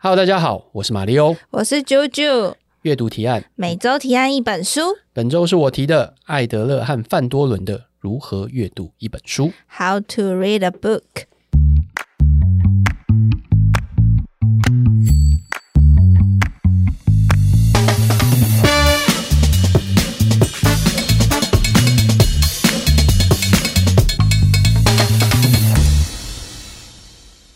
Hello，大家好，我是马里欧，我是啾啾。阅读提案，每周提案一本书。本周是我提的艾德勒和范多伦的《如何阅读一本书》。How to read a book。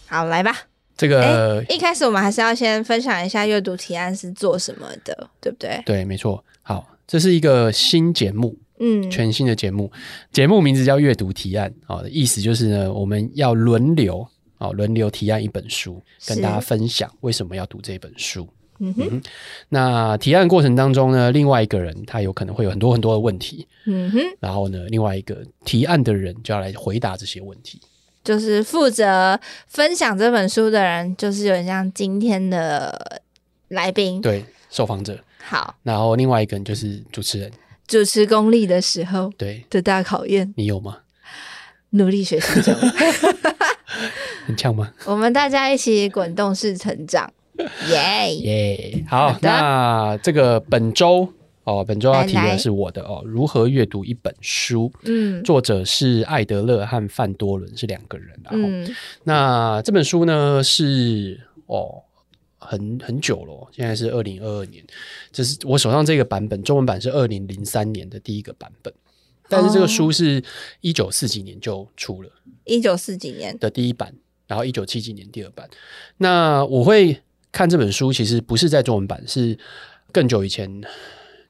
好，来吧。这个、欸、一开始我们还是要先分享一下阅读提案是做什么的，对不对？对，没错。好，这是一个新节目，嗯，全新的节目，节目名字叫阅读提案。好，意思就是呢，我们要轮流啊，轮流提案一本书，跟大家分享为什么要读这本书。嗯哼，嗯，那提案过程当中呢，另外一个人他有可能会有很多很多的问题，嗯哼，然后呢，另外一个提案的人就要来回答这些问题。就是负责分享这本书的人，就是有点像今天的来宾，对，受访者。好，然后另外一个人就是主持人，主持功力的时候，对的大考验，你有吗？努力学习中，很强吗？我们大家一起滚动式成长，耶耶！好，那这个本周。哦，本周要提的是我的哦，如何阅读一本书？嗯，作者是艾德勒和范多伦，是两个人。然后，嗯，那这本书呢是哦，很很久了，现在是二零二二年，这是我手上这个版本，中文版是二零零三年的第一个版本，但是这个书是一九四几年就出了，一九四几年的第一版，然后一九七几年第二版。那我会看这本书，其实不是在中文版，是更久以前。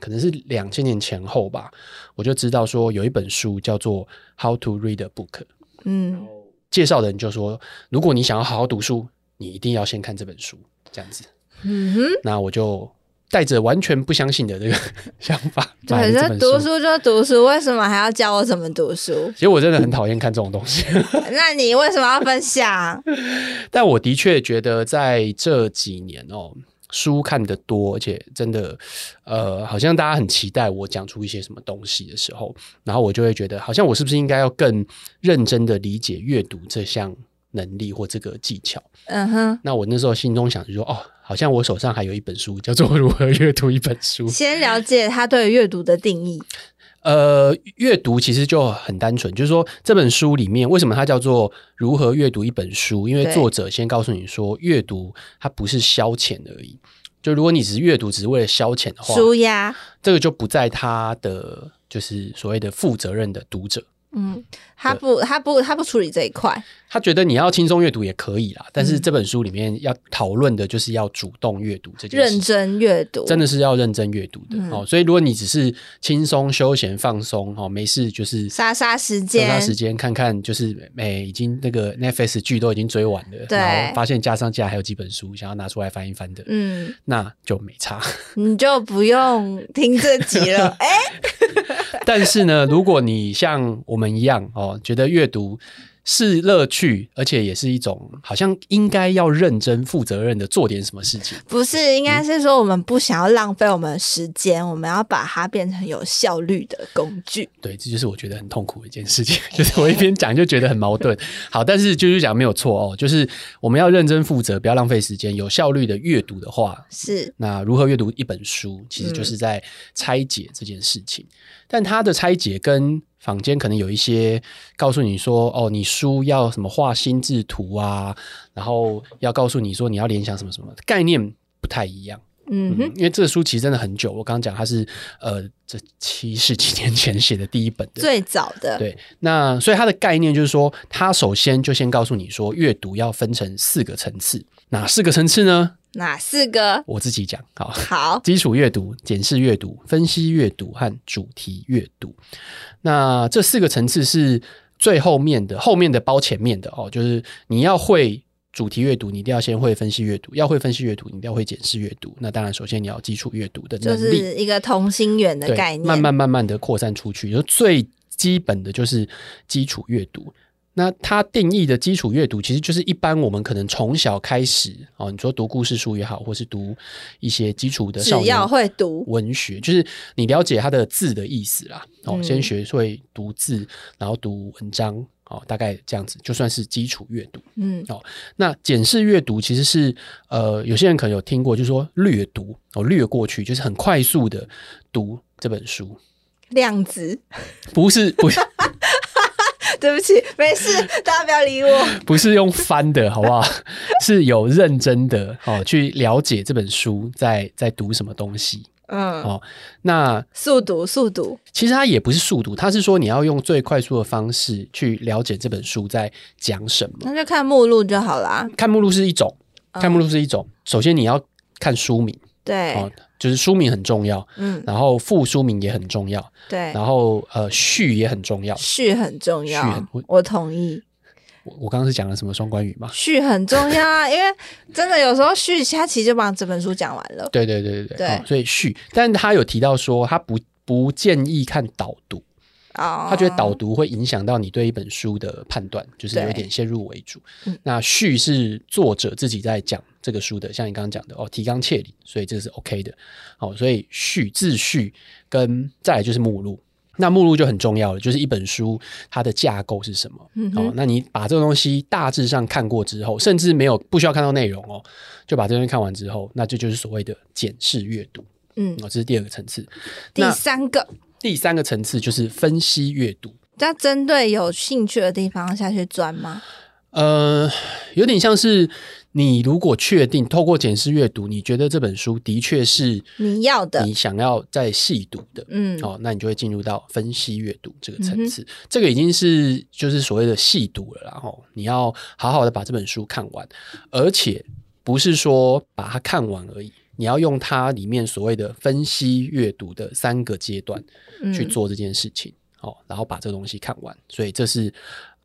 可能是两千年前后吧，我就知道说有一本书叫做《How to Read a Book》。嗯，介绍的人就说，如果你想要好好读书，你一定要先看这本书，这样子。嗯哼，那我就带着完全不相信的这个 想法，买了这。读书就读书，为什么还要教我怎么读书？其实我真的很讨厌看这种东西。那你为什么要分享？但我的确觉得在这几年哦。书看得多，而且真的，呃，好像大家很期待我讲出一些什么东西的时候，然后我就会觉得，好像我是不是应该要更认真的理解阅读这项能力或这个技巧？嗯哼。那我那时候心中想就说，哦，好像我手上还有一本书，叫做《如何阅读一本书》。先了解他对阅读的定义。呃，阅读其实就很单纯，就是说这本书里面为什么它叫做如何阅读一本书？因为作者先告诉你说，阅读它不是消遣而已。就如果你只是阅读，只是为了消遣的话，书压，这个就不在他的就是所谓的负责任的读者。嗯，他不，他不，他不处理这一块。他觉得你要轻松阅读也可以啦，但是这本书里面要讨论的就是要主动阅读这件事，认真阅读，真的是要认真阅读的、嗯、哦。所以如果你只是轻松休闲放松哦，没事就是杀杀时间，杀杀时间看看，就是哎，已经那个 Netflix 剧都已经追完了，对，然后发现加上架还有几本书想要拿出来翻一翻的，嗯，那就没差，你就不用听这集了，哎。但是呢，如果你像我们一样哦，觉得阅读是乐趣，而且也是一种好像应该要认真负责任的做点什么事情。不是，应该是说我们不想要浪费我们的时间，嗯，我们要把它变成有效率的工具。对，这就是我觉得很痛苦的一件事情，就是我一边讲就觉得很矛盾。好，但是就是讲没有错哦，就是我们要认真负责，不要浪费时间，有效率的阅读的话，是那如何阅读一本书，其实就是在拆解这件事情。嗯，但它的拆解跟坊间可能有一些告诉你说，哦，你书要什么画心智图啊，然后要告诉你说你要联想什么什么概念不太一样。嗯哼，因为这个书其实真的很久，我刚刚讲它是呃这七十几年前写的第一本的，最早的。对，那所以它的概念就是说，它首先就先告诉你说，阅读要分成四个层次，哪四个层次呢？哪四个？我自己讲，好，好，基础阅读、检视阅读、分析阅读和主题阅读。那这四个层次是最后面的，后面的包前面的哦，就是你要会主题阅读，你一定要先会分析阅读；要会分析阅读，你一定要会检视阅读。那当然，首先你要基础阅读的能力，就是一个同心圆的概念，慢慢慢慢的扩散出去。就最基本的就是基础阅读。那它定义的基础阅读，其实就是一般我们可能从小开始哦，你说读故事书也好，或是读一些基础的少年，只要会读文学，就是你了解它的字的意思啦。哦，先学会读字，然后读文章。哦，大概这样子就算是基础阅读。嗯，哦，那检视阅读其实是呃，有些人可能有听过，就是说略读哦，略过去，就是很快速的读这本书。量子不是不是，对不起，没事，大家不要理我。不是用翻的，好不好？是有认真的哦，去了解这本书在在读什么东西。嗯，哦，那速读速读，其实它也不是速读，它是说你要用最快速的方式去了解这本书在讲什么。那就看目录就好啦。看目录是一种，看目录是一种。嗯、首先你要看书名，对，哦，就是书名很重要，嗯，然后副书名也很重要，对，然后呃序也很重要，序很重要，序很我，我同意。我我刚刚是讲了什么双关语吗？序很重要啊，因为真的有时候序他其实就把这本书讲完了。对对对对对，对。哦、所以序，但他有提到说他不不建议看导读，哦，他觉得导读会影响到你对一本书的判断，就是有点先入为主。那序是作者自己在讲这个书的，像你刚刚讲的哦，提纲挈领，所以这是 OK 的。哦，所以序自序跟再来就是目录。那目录就很重要了，就是一本书它的架构是什么？嗯，哦，那你把这个东西大致上看过之后，甚至没有不需要看到内容哦，就把这东西看完之后，那这就，就是所谓的检视阅读。嗯，哦，这是第二个层次。第三个，第三个层次就是分析阅读。要针对有兴趣的地方下去钻吗？呃，有点像是。你如果确定透过检视阅读，你觉得这本书的确是你要的，你想要再细读的，嗯，哦，那你就会进入到分析阅读这个层次。嗯、这个已经是就是所谓的细读了，然后你要好好的把这本书看完，而且不是说把它看完而已，你要用它里面所谓的分析阅读的三个阶段去做这件事情，哦、嗯，然后把这个东西看完。所以这是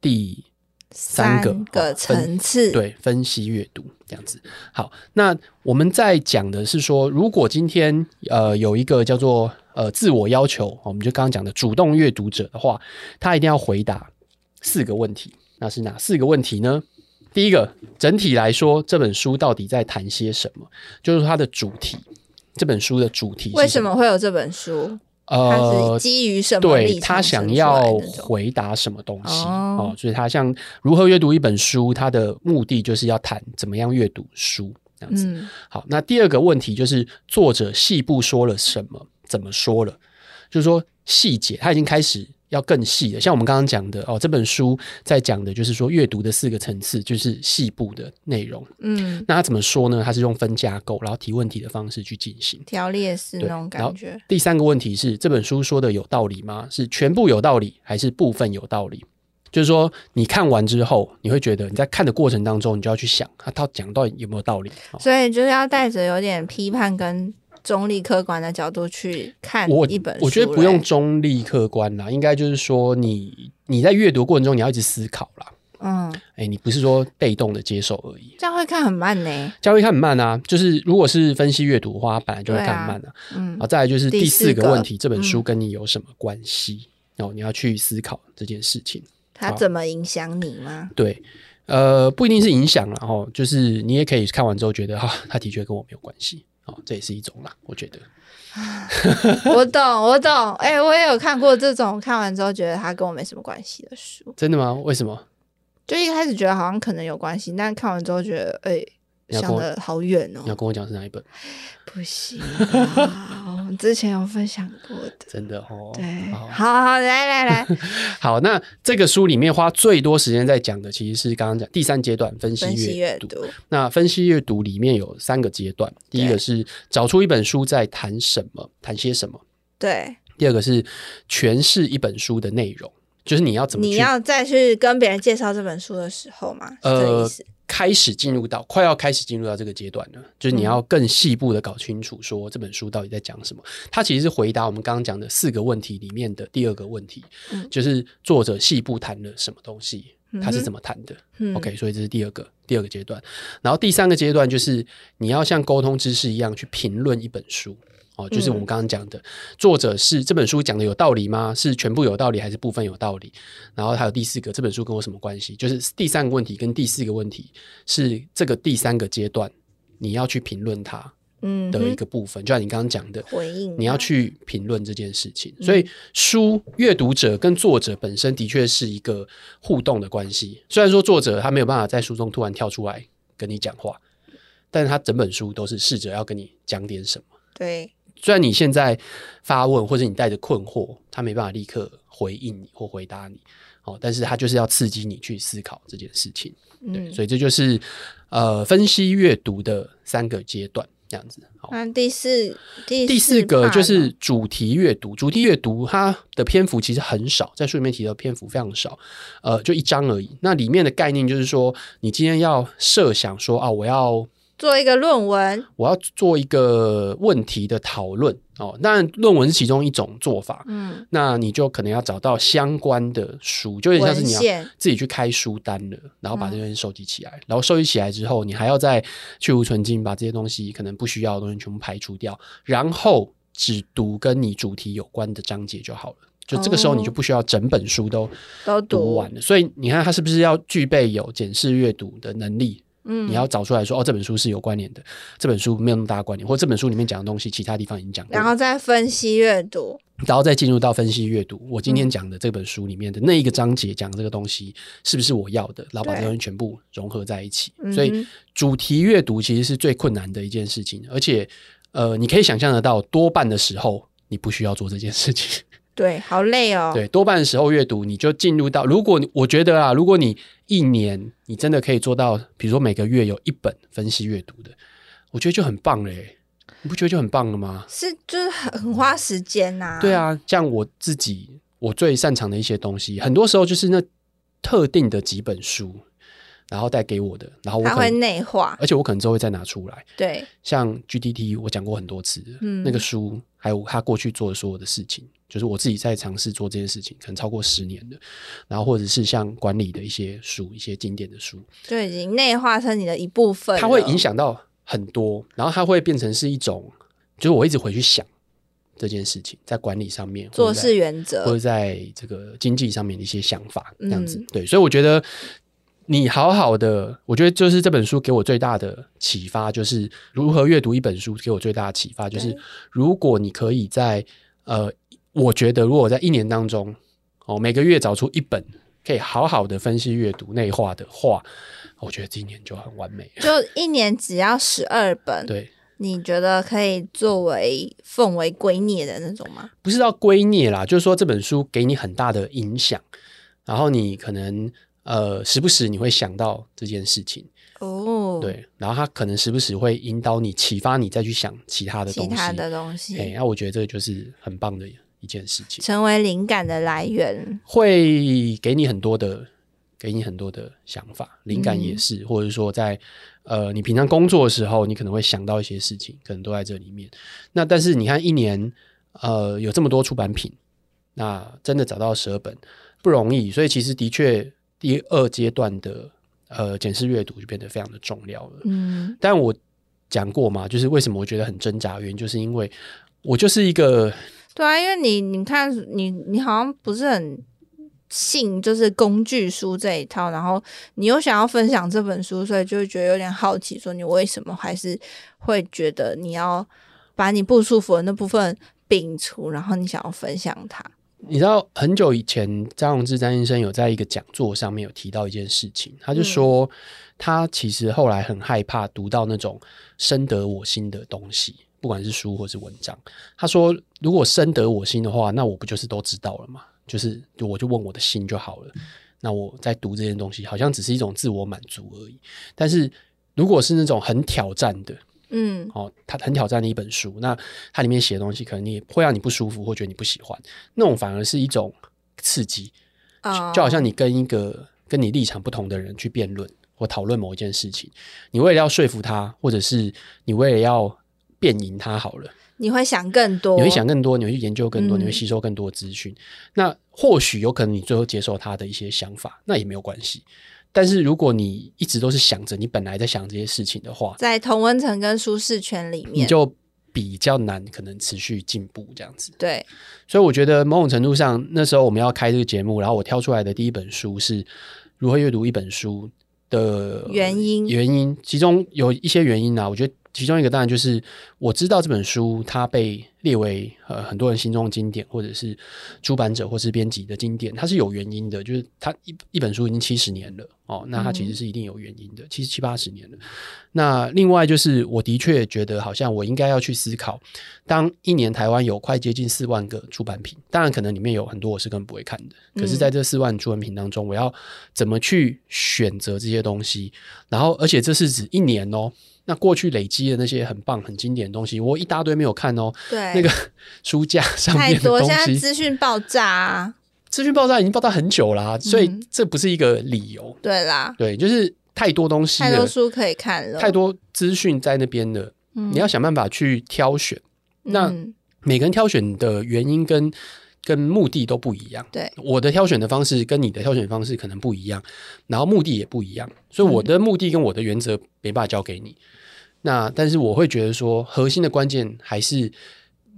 第。三个，层次，对，分析阅读这样子。好，那我们在讲的是说，如果今天呃有一个叫做呃自我要求，我们就刚刚讲的主动阅读者的话，他一定要回答四个问题。那是哪四个问题呢？第一个，整体来说，这本书到底在谈些什么？就是它的主题，这本书的主题是什？为什么会有这本书？呃，基于什么？对，他想要回答什么东西哦，所以他像如何阅读一本书，他的目的就是要谈怎么样阅读书这样子。嗯、好，那第二个问题就是作者细部说了什么，怎么说了？就是说细节，他已经开始。要更细的，像我们刚刚讲的哦，这本书在讲的就是说阅读的四个层次，就是细部的内容。嗯，那他怎么说呢？他是用分架构，然后提问题的方式去进行条列式那种感觉。第三个问题是这本书说的有道理吗？是全部有道理，还是部分有道理？就是说你看完之后，你会觉得你在看的过程当中，你就要去想他到讲到底有没有道理。所以就是要带着有点批判跟。中立客观的角度去看一本书，我觉得不用中立客观啦，应该就是说你你在阅读过程中你要一直思考啦。嗯，哎、欸，你不是说被动的接受而已，这样会看很慢呢。这样会看很慢啊，就是如果是分析阅读的话，本来就会看很慢啊。嗯，啊，再来就是第四个问题，这本书跟你有什么关系？然后、嗯、你要去思考这件事情，它怎么影响你吗？对，呃，不一定是影响，了哦就是你也可以看完之后觉得哈，它的确跟我没有关系。哦，这也是一种啦，我觉得。我懂，我懂。哎、欸，我也有看过这种，看完之后觉得它跟我没什么关系的书。真的吗？为什么？就一开始觉得好像可能有关系，但看完之后觉得，哎、欸，想的好远哦。你要跟我讲是哪一本？不行、啊。之前有分享过的，真的哦。对，好好，好来来来，好。那这个书里面花最多时间在讲的，其实是刚刚讲第三阶段分析阅读。那分析阅读里面有三个阶段，第一个是找出一本书在谈什么，谈些什么。对。第二个是诠释一本书的内容，就是你要怎么，你要再去跟别人介绍这本书的时候嘛，呃。开始进入到快要开始进入到这个阶段了，就是你要更细部的搞清楚，说这本书到底在讲什么。它其实是回答我们刚刚讲的四个问题里面的第二个问题，嗯、就是作者细部谈了什么东西，他是怎么谈的。嗯、OK，所以这是第二个第二个阶段。然后第三个阶段就是你要像沟通知识一样去评论一本书。哦，就是我们刚刚讲的，嗯、作者是这本书讲的有道理吗？是全部有道理还是部分有道理？然后还有第四个，这本书跟我什么关系？就是第三个问题跟第四个问题是这个第三个阶段，你要去评论它，嗯的一个部分，就像你刚刚讲的回应，你要去评论这件事情。所以书阅读者跟作者本身的确是一个互动的关系。虽然说作者他没有办法在书中突然跳出来跟你讲话，但是他整本书都是试着要跟你讲点什么。对，虽然你现在发问或者你带着困惑，他没办法立刻回应你或回答你，哦，但是他就是要刺激你去思考这件事情。对，嗯，所以这就是呃分析阅读的三个阶段，这样子。好，那第四第第四个就是主题阅读。主题阅读它的篇幅其实很少，在书里面提到的篇幅非常少，呃，就一章而已。那里面的概念就是说，你今天要设想说啊，我要。做一个论文，我要做一个问题的讨论哦。那论文是其中一种做法，嗯，那你就可能要找到相关的书，就有点像是你要自己去开书单了，然后把这些收集起来，嗯，然后收集起来之后，你还要再去无存菁，把这些东西可能不需要的东西全部排除掉，然后只读跟你主题有关的章节就好了。就这个时候，你就不需要整本书都都读完了。所以你看，他是不是要具备有检视阅读的能力？嗯，你要找出来说，哦，这本书是有关联的，这本书没有那么大关联，或者这本书里面讲的东西，其他地方已经讲过，然后再分析阅读，然后再进入到分析阅读。我今天讲的这本书里面的那一个章节讲的这个东西，是不是我要的？然后把这东西全部融合在一起。所以主题阅读其实是最困难的一件事情，而且，呃，你可以想象得到，多半的时候你不需要做这件事情。对，好累哦。对，多半的时候阅读，你就进入到。如果我觉得啊，如果你一年你真的可以做到，比如说每个月有一本分析阅读的，我觉得就很棒嘞。你不觉得就很棒了吗？是，就是很很花时间呐、啊。对啊，像我自己，我最擅长的一些东西，很多时候就是那特定的几本书。然后带给我的，然后它会内化，而且我可能之后会再拿出来。对，像 G D T，我讲过很多次，嗯，那个书还有他过去做的所有的事情，就是我自己在尝试做这件事情，可能超过十年的。然后或者是像管理的一些书，一些经典的书，就已经内化成你的一部分。它会影响到很多，然后它会变成是一种，就是我一直回去想这件事情，在管理上面做事原则，或者在这个经济上面的一些想法，这样子。嗯、对，所以我觉得。你好好的，我觉得就是这本书给我最大的启发，就是如何阅读一本书。给我最大的启发就是，如果你可以在呃，我觉得如果在一年当中哦，每个月找出一本可以好好的分析阅读内化的话，我觉得今年就很完美。就一年只要十二本，对，你觉得可以作为奉为圭臬的那种吗？不是到圭臬啦，就是说这本书给你很大的影响，然后你可能。呃，时不时你会想到这件事情哦，对，然后他可能时不时会引导你、启发你再去想其他的东西，其他的东西。哎，那我觉得这个就是很棒的一件事情，成为灵感的来源，会给你很多的，给你很多的想法，灵感也是，嗯、或者说在呃，你平常工作的时候，你可能会想到一些事情，可能都在这里面。那但是你看，一年呃有这么多出版品，那真的找到十二本不容易，所以其实的确。第二阶段的呃检视阅读就变得非常的重要了。嗯，但我讲过嘛，就是为什么我觉得很挣扎，原因就是因为我就是一个对啊，因为你你看你你好像不是很信就是工具书这一套，然后你又想要分享这本书，所以就会觉得有点好奇，说你为什么还是会觉得你要把你不舒服的那部分摒除，然后你想要分享它。你知道很久以前，张荣志张先生有在一个讲座上面有提到一件事情，他就说他其实后来很害怕读到那种深得我心的东西，不管是书或是文章。他说，如果深得我心的话，那我不就是都知道了吗？就是我就问我的心就好了。那我在读这件东西，好像只是一种自我满足而已。但是如果是那种很挑战的，嗯，哦，它很挑战的一本书，那它里面写的东西可能你会让你不舒服，或觉得你不喜欢，那种反而是一种刺激，哦，就好像你跟一个跟你立场不同的人去辩论或讨论某一件事情，你为了要说服他，或者是你为了要辩赢他，好了，你会想更多，你会想更多，你会去研究更多，嗯，你会吸收更多资讯，那或许有可能你最后接受他的一些想法，那也没有关系。但是如果你一直都是想着你本来在想这些事情的话，在同温层跟舒适圈里面，你就比较难可能持续进步这样子。对，所以我觉得某种程度上，那时候我们要开这个节目，然后我挑出来的第一本书是如何阅读一本书的原因。原因其中有一些原因啊，我觉得其中一个当然就是我知道这本书它被列为呃很多人心中的经典，或者是出版者或是编辑的经典，它是有原因的。就是它一一本书已经七十年了哦，那它其实是一定有原因的，其实七八十年了。那另外就是我的确觉得好像我应该要去思考，当一年台湾有快接近四万个出版品，当然可能里面有很多我是根本不会看的，可是在这四万出版品当中，我要怎么去选择这些东西？然后而且这是指一年哦。那过去累积的那些很棒、很经典的东西，我一大堆没有看哦。对，那个书架 上面的东西，太多，现在资讯爆炸啊！资讯爆炸已经爆炸很久啦，啊，所以这不是一个理由。嗯、对啦，对，就是太多东西，太多书可以看了，太多资讯在那边了，嗯，你要想办法去挑选。那每个人挑选的原因跟跟目的都不一样。对，我的挑选的方式跟你的挑选方式可能不一样，然后目的也不一样，所以我的目的跟我的原则没办法交给你。那但是我会觉得说，核心的关键还是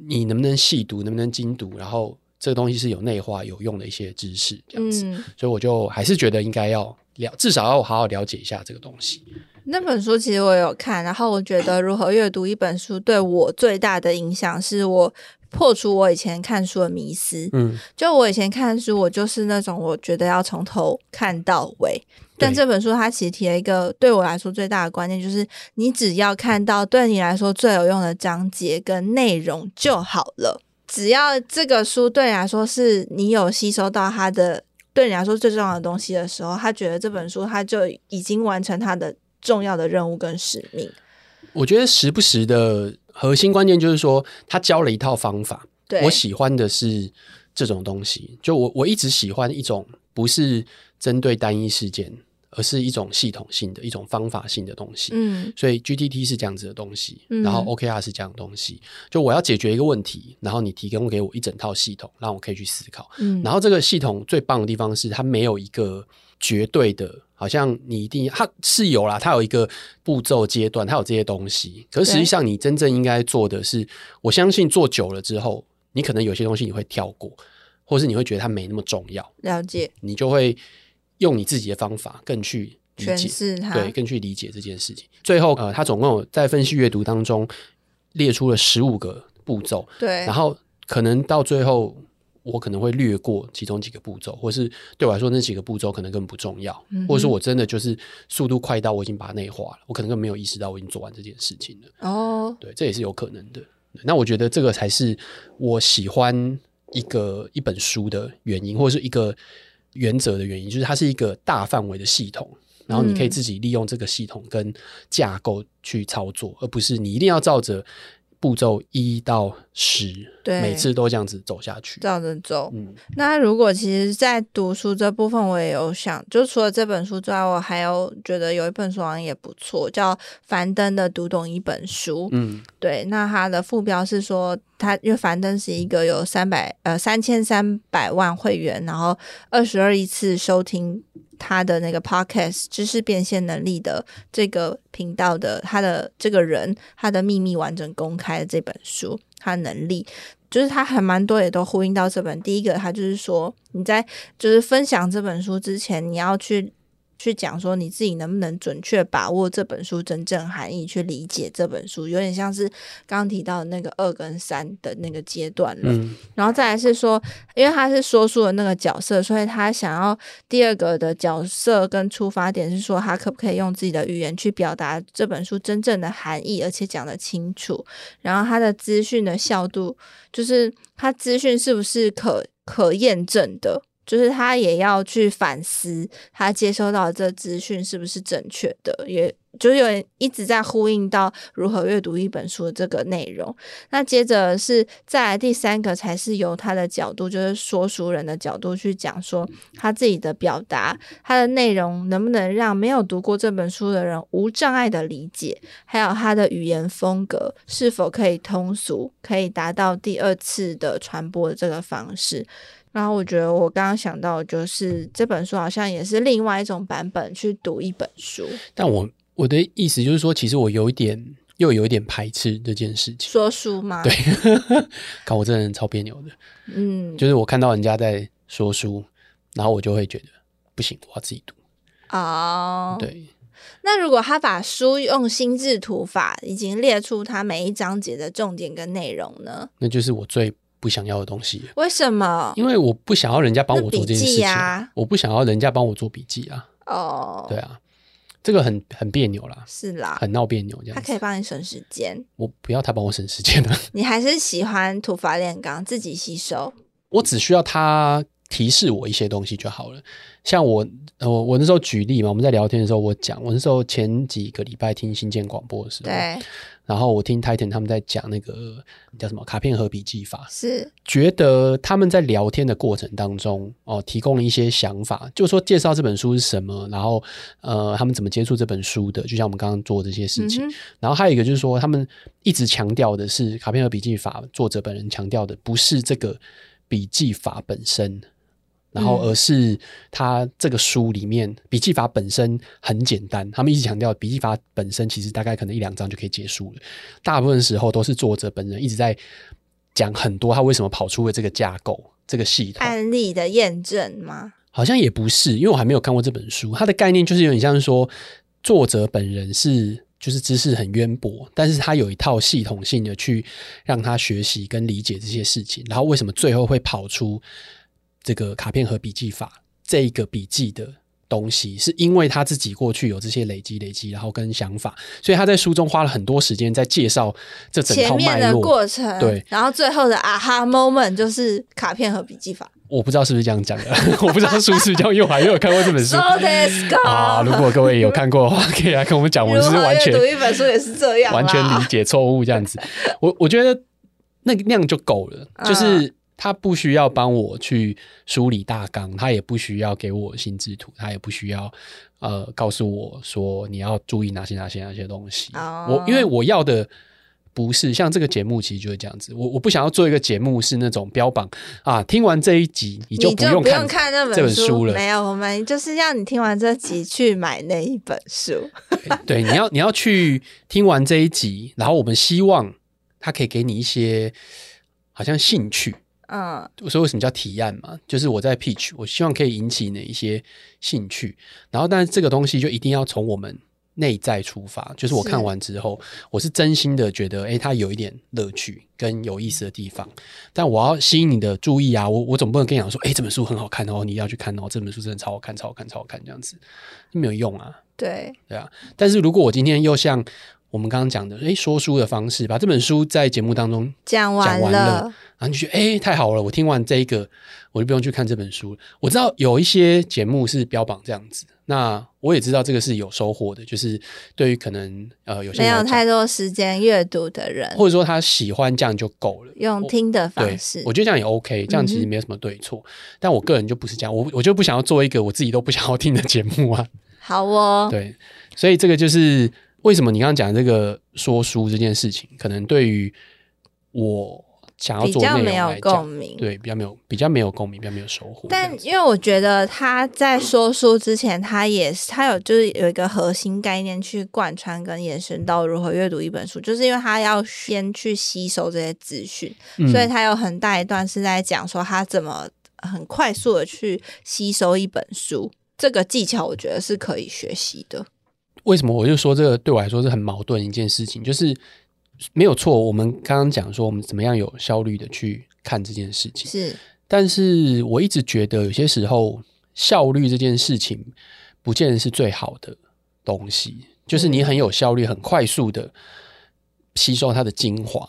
你能不能细读，能不能精读，然后这个东西是有内化、有用的一些知识这样子。嗯，所以我就还是觉得应该要了，至少要好好了解一下这个东西。那本书其实我有看，然后我觉得如何阅读一本书对我最大的影响，是我破除我以前看书的迷思。嗯，就我以前看书，我就是那种我觉得要从头看到尾。但这本书它其实提了一个对我来说最大的观念，就是你只要看到对你来说最有用的章节跟内容就好了。只要这个书对你来说是你有吸收到它的，对你来说最重要的东西的时候，他觉得这本书他就已经完成他的重要的任务跟使命。我觉得时不时的核心关键就是说，他教了一套方法。对，我喜欢的是这种东西，就我我一直喜欢一种不是针对单一事件。而是一种系统性的一种方法性的东西，嗯，所以 GTT 是这样子的东西，嗯，然后 OKR 是这样的东西，就我要解决一个问题，然后你提供给我一整套系统，让我可以去思考，嗯，然后这个系统最棒的地方是它没有一个绝对的，好像你一定它是有啦，它有一个步骤阶段，它有这些东西，可是实际上你真正应该做的是，我相信做久了之后，你可能有些东西你会跳过，或是你会觉得它没那么重要，了解，你就会。用你自己的方法更去理解，诠释它，对，更去理解这件事情。最后，呃，他总共有在分析阅读当中列出了十五个步骤，对。然后可能到最后，我可能会略过其中几个步骤，或是对我来说那几个步骤可能根本不重要，嗯、或者说我真的就是速度快到我已经把它内化了，我可能根本没有意识到我已经做完这件事情了。哦，对，这也是有可能的。那我觉得这个才是我喜欢一个一本书的原因，或者是一个。原则的原因就是它是一个大范围的系统，然后你可以自己利用这个系统跟架构去操作，而不是你一定要照着步骤一到十，对，每次都这样子走下去，照着走。嗯，那如果其实，在读书这部分，我也有想，就除了这本书之外，我还有觉得有一本书好像也不错，叫樊登的《读懂一本书》。嗯，对，那它的副标是说，它因为樊登是一个有三百呃三千三百万会员，然后二十二亿次收听。他的那个 podcast 知识变现能力的这个频道的他的这个人，他的秘密完整公开的这本书，他能力就是他还蛮多也都呼应到这本。第一个，他就是说你在就是分享这本书之前，你要去。去讲说你自己能不能准确把握这本书真正含义，去理解这本书，有点像是刚刚提到的那个二跟三的那个阶段了。嗯。然后再来是说，因为他是说书的那个角色，所以他想要第二个的角色跟出发点是说，他可不可以用自己的语言去表达这本书真正的含义，而且讲得清楚。然后他的资讯的效度，就是他资讯是不是可可验证的。就是他也要去反思，他接收到这资讯是不是正确的，也就是有一直在呼应到如何阅读一本书的这个内容。那接着是再来第三个，才是由他的角度，就是说书人的角度去讲说他自己的表达，他的内容能不能让没有读过这本书的人无障碍的理解，还有他的语言风格是否可以通俗，可以达到第二次的传播的这个方式。然后我觉得我刚刚想到，就是这本书好像也是另外一种版本去读一本书。但我我的意思就是说，其实我有一点又有一点排斥这件事情。说书吗？对，看我这人超别扭的。嗯，就是我看到人家在说书，然后我就会觉得不行，我要自己读。哦，对，那如果他把书用心智图法已经列出他每一章节的重点跟内容呢？那就是我最不想要的东西。为什么？因为我不想要人家帮我做这件事情啊，我不想要人家帮我做笔记啊。哦，对啊，这个很很别扭啦，是啦，很闹别扭这样。他可以帮你省时间，我不要他帮我省时间啊。你还是喜欢土法炼钢，自己吸收。我只需要他提示我一些东西就好了。像我，我我那时候举例嘛，我们在聊天的时候，我讲我那时候前几个礼拜听新建广播的时候，对，然后我听 Titan 他们在讲那个叫什么卡片和笔记法，是觉得他们在聊天的过程当中哦，提供了一些想法，就是说介绍这本书是什么，然后呃，他们怎么接触这本书的，就像我们刚刚做的这些事情。嗯、然后还有一个就是说，他们一直强调的是卡片和笔记法，作者本人强调的不是这个笔记法本身。然后，而是他这个书里面笔记法本身很简单。他们一直强调，笔记法本身其实大概可能一两章就可以结束了。大部分时候都是作者本人一直在讲很多他为什么跑出了这个架构、这个系统案例的验证吗？好像也不是，因为我还没有看过这本书。它的概念就是有点像是说，作者本人是就是知识很渊博，但是他有一套系统性的去让他学习跟理解这些事情。然后为什么最后会跑出？这个卡片和笔记法，这一个笔记的东西，是因为他自己过去有这些累积、累积，然后跟想法，所以他在书中花了很多时间在介绍这整套脉络前面的过程。对，然后最后的啊哈 moment 就是卡片和笔记法。我不知道是不是这样讲的，我不知道书是不是这样用，还没有看过这本书。So this go 啊，如果各位有看过的话，可以来跟我们讲。我们是完全读一本书也是这样，完全理解错误这样子。我我觉得那个那样就够了，就是。嗯他不需要帮我去梳理大纲，他也不需要给我心智图，他也不需要呃告诉我说你要注意哪些哪些哪些东西。Oh. 我因为我要的不是像这个节目，其实就是这样子。我我不想要做一个节目是那种标榜啊，听完这一集你就不用看，看那本书了。没有，我们就是要你听完这集去买那一本书。对，对，你要你要去听完这一集，然后我们希望他可以给你一些好像兴趣。嗯，所以为什么叫提案嘛？就是我在 pitch，我希望可以引起哪一些兴趣，然后但是这个东西就一定要从我们内在出发，就是我看完之后，是我是真心的觉得，哎，它有一点乐趣跟有意思的地方，但我要吸引你的注意啊，我我总不能跟你讲说，哎，这本书很好看哦，你要去看哦，这本书真的超好看，超好看，超好看，这样子没有用啊。对，对啊。但是如果我今天又像我们刚刚讲的，哎，说书的方式，把这本书在节目当中讲完了。然后你就觉得哎，太好了！我听完这一个，我就不用去看这本书。我知道有一些节目是标榜这样子，那我也知道这个是有收获的，就是对于可能呃有些没有太多时间阅读的人，或者说他喜欢这样就够了，用听的方式，我觉得这样也 OK，这样其实没有什么对错。嗯、但我个人就不是这样，我我就不想要做一个我自己都不想要听的节目啊。好哦，对，所以这个就是为什么你刚刚讲的这个说书这件事情，可能对于我。想要做比较没有共鸣，对，比较没有比较没有共鸣，比较没有收获。但因为我觉得他在说书之前，他也是他有就是有一个核心概念去贯穿跟延伸到如何阅读一本书，就是因为他要先去吸收这些资讯，嗯、所以他有很大一段是在讲说他怎么很快速的去吸收一本书。这个技巧我觉得是可以学习的。为什么我就说这个对我来说是很矛盾一件事情，就是。没有错，我们刚刚讲说我们怎么样有效率的去看这件事情，是。但是我一直觉得有些时候效率这件事情不见得是最好的东西，就是你很有效率、很快速的吸收它的精华。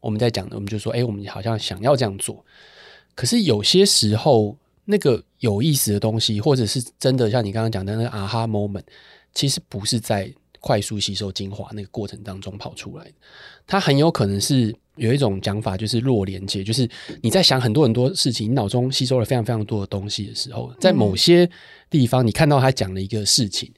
我们在讲的，我们就说，哎，我们好像想要这样做，可是有些时候那个有意思的东西，或者是真的像你刚刚讲的那个啊哈 moment，其实不是在。快速吸收精华那个过程当中跑出来的，它很有可能是有一种讲法，就是弱连接，就是你在想很多很多事情，你脑中吸收了非常非常多的东西的时候，在某些地方你看到他讲了一个事情。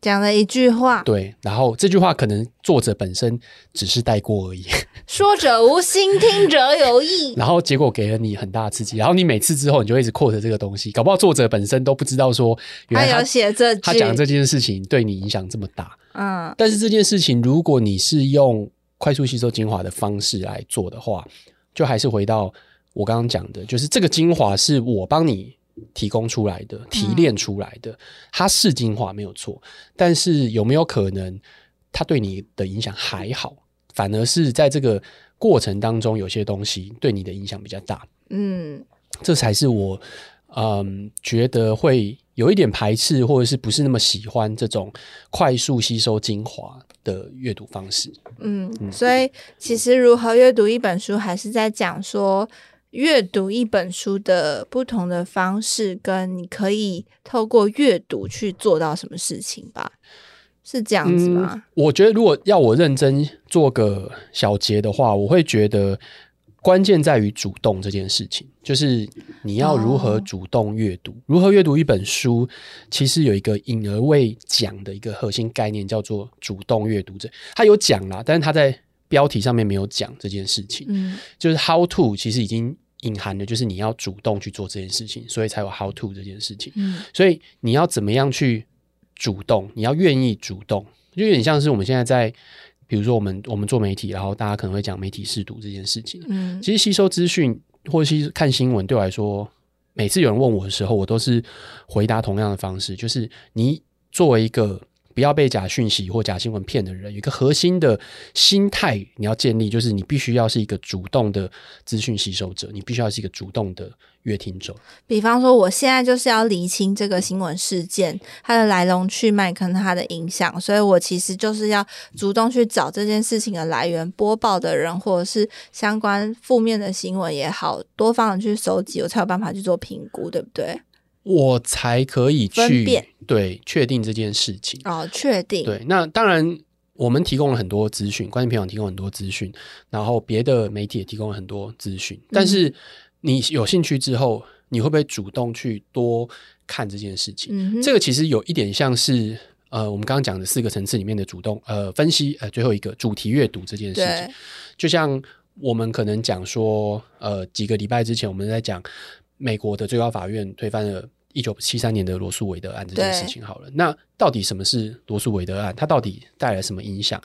讲了一句话，对，然后这句话可能作者本身只是带过而已，说者无心，听者有意，然后结果给了你很大的刺激，然后你每次之后你就一直 quote 这个东西，搞不好作者本身都不知道说原来他，他有写这句，他讲这件事情对你影响这么大，嗯，但是这件事情如果你是用快速吸收精华的方式来做的话，就还是回到我刚刚讲的，就是这个精华是我帮你提供出来的、提炼出来的，它是精华没有错，但是有没有可能它对你的影响还好？反而是在这个过程当中，有些东西对你的影响比较大。嗯，这才是我嗯觉得会有一点排斥，或者是不是那么喜欢这种快速吸收精华的阅读方式。嗯，嗯，所以其实如何阅读一本书，还是在讲说阅读一本书的不同的方式，跟你可以透过阅读去做到什么事情吧。是这样子吗？嗯，我觉得如果要我认真做个小结的话，我会觉得关键在于主动这件事情，就是你要如何主动阅读，哦、如何阅读一本书。其实有一个隐而未讲的一个核心概念，叫做主动阅读者。他有讲啦，但是他在标题上面没有讲这件事情。嗯，就是 how to 其实已经隐含的就是你要主动去做这件事情，所以才有 how to 这件事情。嗯，所以你要怎么样去？主动，你要愿意主动，就有点像是我们现在在，比如说我们我们做媒体，然后大家可能会讲媒体试读这件事情。嗯，其实吸收资讯或者是看新闻，对我来说，每次有人问我的时候，我都是回答同样的方式，就是你作为一个。不要被假讯息或假新闻骗的人，有一个核心的心态你要建立，就是你必须要是一个主动的资讯吸收者，你必须要是一个主动的阅听者。比方说，我现在就是要厘清这个新闻事件它的来龙去脉跟它的影响，所以我其实就是要主动去找这件事情的来源、播报的人，或者是相关负面的新闻也好，多方的去收集，我才有办法去做评估，对不对？我才可以去对确定这件事情哦，确定对。那当然，我们提供了很多资讯，关键评网提供很多资讯，然后别的媒体也提供了很多资讯。但是你有兴趣之后，你会不会主动去多看这件事情？嗯、这个其实有一点像是呃，我们刚刚讲的四个层次里面的主动呃分析呃最后一个主题阅读这件事情，就像我们可能讲说呃几个礼拜之前我们在讲美国的最高法院推翻了。一九七三年的罗素韦德案这件事情好了，那到底什么是罗素韦德案？它到底带来什么影响？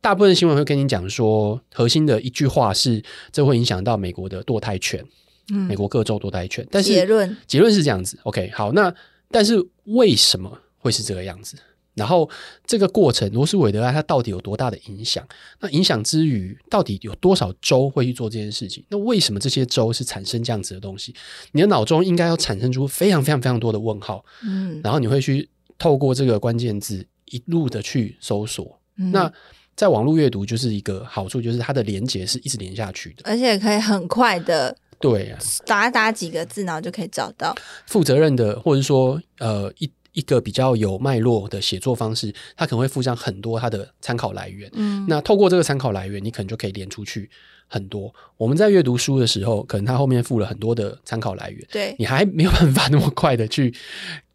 大部分新闻会跟你讲说，核心的一句话是，这会影响到美国的堕胎权，嗯，美国各州堕胎权。但是结论结论是这样子，OK，好，那但是为什么会是这个样子？然后这个过程，罗斯韦德案它到底有多大的影响？那影响之余，到底有多少州会去做这件事情？那为什么这些州是产生这样子的东西？你的脑中应该要产生出非常非常非常多的问号。嗯，然后你会去透过这个关键字一路的去搜索。嗯、那在网络阅读就是一个好处，就是它的连接是一直连下去的，而且可以很快的对啊，打打几个字，然后就可以找到负责任的，或者说呃一。一个比较有脉络的写作方式，它可能会附上很多它的参考来源。嗯，那透过这个参考来源，你可能就可以连出去很多。我们在阅读书的时候，可能它后面附了很多的参考来源，对，你还没有办法那么快的去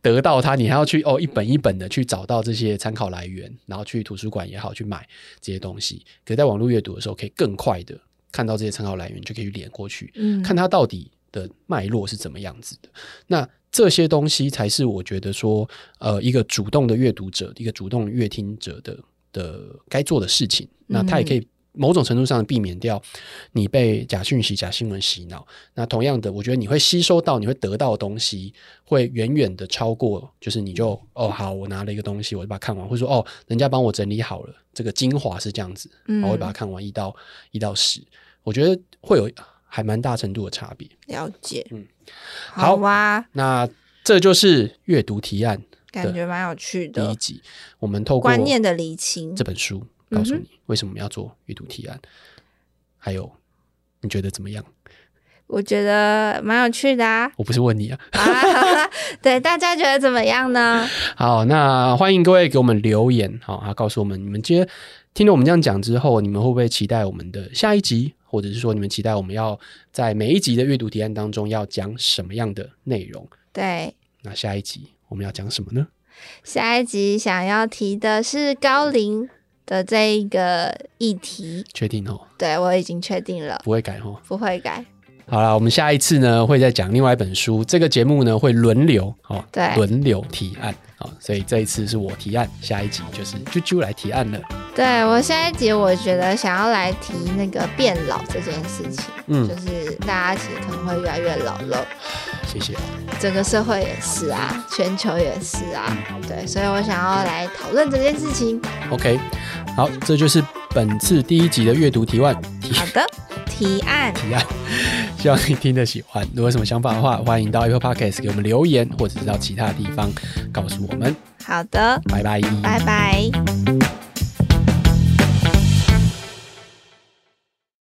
得到它，你还要去哦一本一本的去找到这些参考来源，然后去图书馆也好去买这些东西。可是在网络阅读的时候，可以更快的看到这些参考来源，就可以连过去，嗯，看它到底的脉络是怎么样子的。那这些东西才是我觉得说，呃，一个主动的阅读者，一个主动阅听者的的该做的事情。那他也可以某种程度上避免掉你被假讯息、假新闻洗脑。那同样的，我觉得你会吸收到、你会得到的东西，会远远的超过，就是你就哦好，我拿了一个东西，我就把它看完，或者说哦，人家帮我整理好了，这个精华是这样子，我会把它看完一到一到十，我觉得会有。还蛮大程度的差别，了解，嗯，好哇，那这就是阅读提案，感觉蛮有趣的。第一集，我们透过观念的厘清这本书，告诉你为什么我们要做阅读提案，嗯、还有你觉得怎么样？我觉得蛮有趣的啊！我不是问你啊，啊 对，大家觉得怎么样呢？好，那欢迎各位给我们留言，好，啊，告诉我们你们今天听了我们这样讲之后，你们会不会期待我们的下一集？或者是说，你们期待我们要在每一集的阅读提案当中要讲什么样的内容？对，那下一集我们要讲什么呢？下一集想要提的是高龄的这一个议题，确定哦？对，我已经确定了，不会改哦，不会改。好了，我们下一次呢会再讲另外一本书。这个节目呢会轮流哦，对，轮流提案哦，所以这一次是我提案，下一集就是啾啾来提案了。对，我下一集我觉得想要来提那个变老这件事情，嗯，就是大家其实可能会越来越老了。谢谢。整个社会也是啊，全球也是啊，对，所以我想要来讨论这件事情。OK，好，这就是本次第一集的阅读提案。好的。提案，提案，希望你听得喜欢。如果有什么想法的话，欢迎到 Apple Podcast 给我们留言，或者是到其他地方告诉我们。好的，拜拜，拜拜。